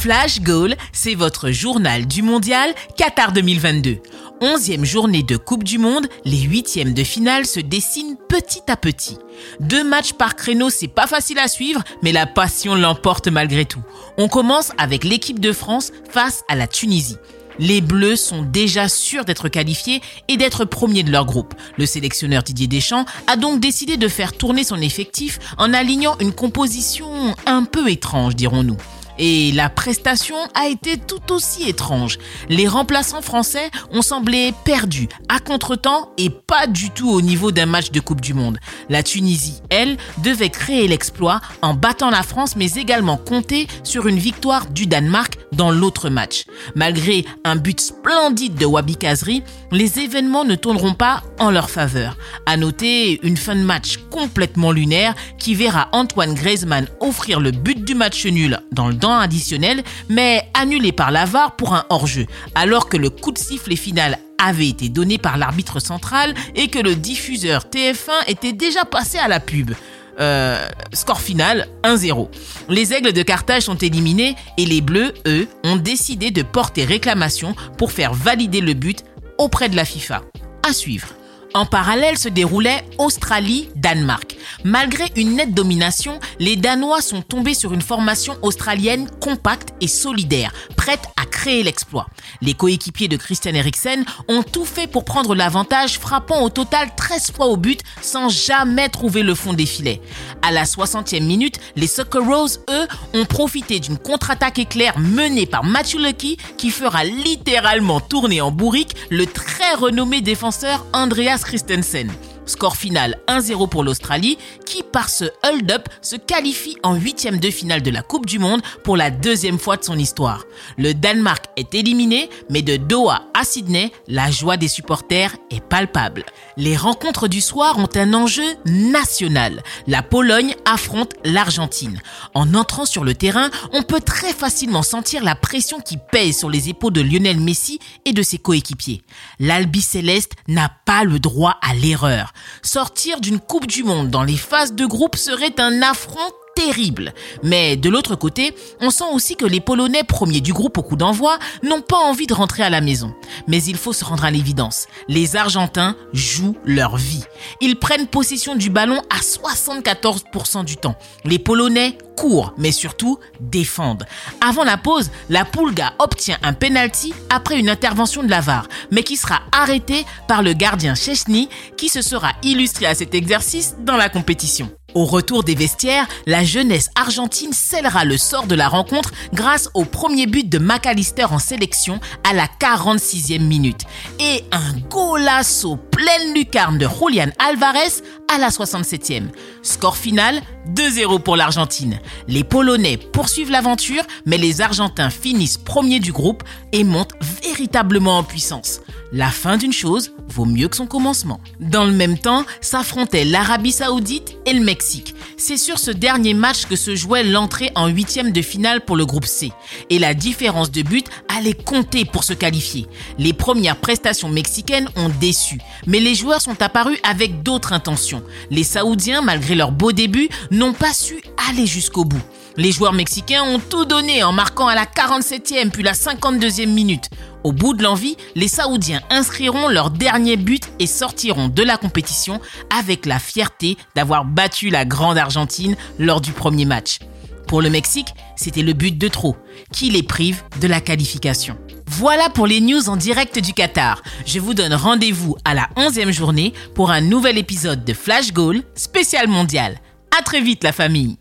Flash Goal, c'est votre journal du mondial Qatar 2022. Onzième journée de Coupe du Monde, les huitièmes de finale se dessinent petit à petit. Deux matchs par créneau, c'est pas facile à suivre, mais la passion l'emporte malgré tout. On commence avec l'équipe de France face à la Tunisie. Les Bleus sont déjà sûrs d'être qualifiés et d'être premiers de leur groupe. Le sélectionneur Didier Deschamps a donc décidé de faire tourner son effectif en alignant une composition un peu étrange, dirons-nous. Et la prestation a été tout aussi étrange. Les remplaçants français ont semblé perdus, à contretemps et pas du tout au niveau d'un match de Coupe du Monde. La Tunisie, elle, devait créer l'exploit en battant la France mais également compter sur une victoire du Danemark dans l'autre match. Malgré un but splendide de Wabi Kazri, les événements ne tourneront pas en leur faveur. À noter une fin de match complètement lunaire qui verra Antoine Griezmann offrir le but du match nul dans le additionnel, mais annulé par l'avare pour un hors-jeu, alors que le coup de sifflet final avait été donné par l'arbitre central et que le diffuseur TF1 était déjà passé à la pub. Euh, score final 1-0. Les aigles de Carthage sont éliminés et les bleus, eux, ont décidé de porter réclamation pour faire valider le but auprès de la FIFA. À suivre. En parallèle se déroulait Australie-Danemark. Malgré une nette domination, les Danois sont tombés sur une formation australienne compacte et solidaire, prête à créer l'exploit. Les coéquipiers de Christian Eriksen ont tout fait pour prendre l'avantage, frappant au total 13 fois au but sans jamais trouver le fond des filets. À la 60e minute, les Socceroos, eux, ont profité d'une contre-attaque éclair menée par Matthew Lucky qui fera littéralement tourner en bourrique le renommé défenseur Andreas Christensen. Score final 1-0 pour l'Australie qui par ce hold-up se qualifie en huitième de finale de la Coupe du Monde pour la deuxième fois de son histoire. Le Danemark est éliminé mais de Doha à Sydney, la joie des supporters est palpable. Les rencontres du soir ont un enjeu national. La Pologne affronte l'Argentine. En entrant sur le terrain, on peut très facilement sentir la pression qui pèse sur les épaules de Lionel Messi et de ses coéquipiers. L'Albi Céleste n'a pas le droit à l'erreur. Sortir d'une Coupe du Monde dans les phases de groupe serait un affront terrible. Mais de l'autre côté, on sent aussi que les Polonais premiers du groupe au coup d'envoi n'ont pas envie de rentrer à la maison. Mais il faut se rendre à l'évidence. Les Argentins jouent leur vie. Ils prennent possession du ballon à 74% du temps. Les Polonais courent, mais surtout défendent. Avant la pause, la Pulga obtient un penalty après une intervention de la VAR, mais qui sera arrêté par le gardien Chechny qui se sera illustré à cet exercice dans la compétition. Au retour des vestiaires, la jeunesse argentine scellera le sort de la rencontre grâce au premier but de McAllister en sélection à la 46e minute et un golasso pleine lucarne de Julian Alvarez à la 67e. Score final 2-0 pour l'Argentine. Les Polonais poursuivent l'aventure, mais les Argentins finissent premiers du groupe et montent véritablement en puissance. La fin d'une chose vaut mieux que son commencement. Dans le même temps, s'affrontaient l'Arabie Saoudite et le Mexique. C'est sur ce dernier match que se jouait l'entrée en huitième de finale pour le groupe C. Et la différence de but allait compter pour se qualifier. Les premières prestations mexicaines ont déçu, mais les joueurs sont apparus avec d'autres intentions. Les Saoudiens, malgré leur beau début, n'ont pas su aller jusqu'au bout. Les joueurs mexicains ont tout donné en marquant à la 47e puis la 52e minute. Au bout de l'envie, les Saoudiens inscriront leur but et sortiront de la compétition avec la fierté d'avoir battu la grande Argentine lors du premier match. Pour le Mexique, c'était le but de trop, qui les prive de la qualification. Voilà pour les news en direct du Qatar. Je vous donne rendez-vous à la 11e journée pour un nouvel épisode de Flash Goal spécial mondial. À très vite la famille